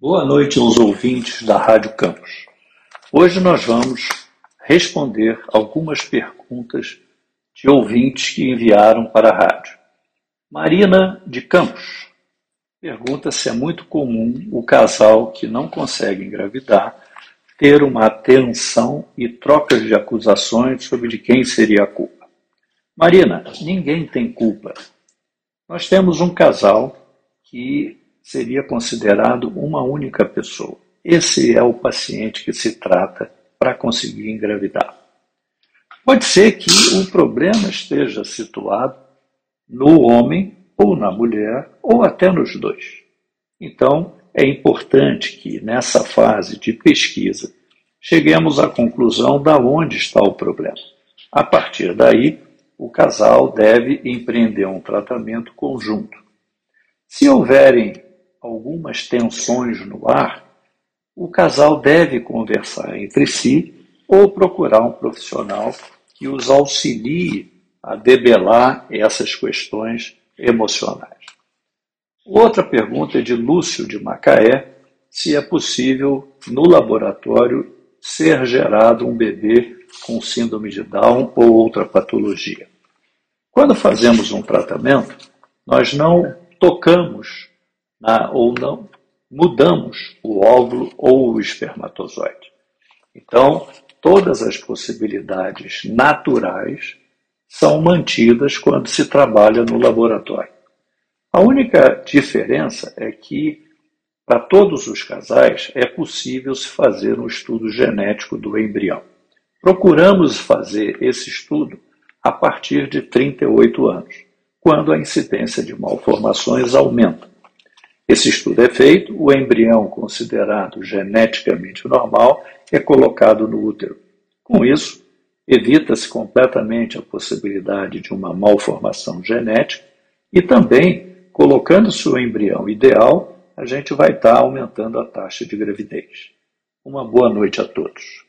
Boa noite aos ouvintes da Rádio Campos. Hoje nós vamos responder algumas perguntas de ouvintes que enviaram para a rádio. Marina de Campos pergunta se é muito comum o casal que não consegue engravidar ter uma atenção e trocas de acusações sobre de quem seria a culpa. Marina, ninguém tem culpa. Nós temos um casal que seria considerado uma única pessoa. Esse é o paciente que se trata para conseguir engravidar. Pode ser que o problema esteja situado no homem ou na mulher, ou até nos dois. Então, é importante que nessa fase de pesquisa cheguemos à conclusão da onde está o problema. A partir daí, o casal deve empreender um tratamento conjunto. Se houverem algumas tensões no ar, o casal deve conversar entre si ou procurar um profissional que os auxilie a debelar essas questões emocionais. Outra pergunta é de Lúcio de Macaé, se é possível no laboratório ser gerado um bebê com síndrome de Down ou outra patologia. Quando fazemos um tratamento, nós não tocamos na, ou não mudamos o óvulo ou o espermatozoide. Então, todas as possibilidades naturais são mantidas quando se trabalha no laboratório. A única diferença é que, para todos os casais, é possível se fazer um estudo genético do embrião. Procuramos fazer esse estudo a partir de 38 anos, quando a incidência de malformações aumenta. Esse estudo é feito, o embrião considerado geneticamente normal é colocado no útero. Com isso, evita-se completamente a possibilidade de uma malformação genética e também, colocando-se o embrião ideal, a gente vai estar aumentando a taxa de gravidez. Uma boa noite a todos.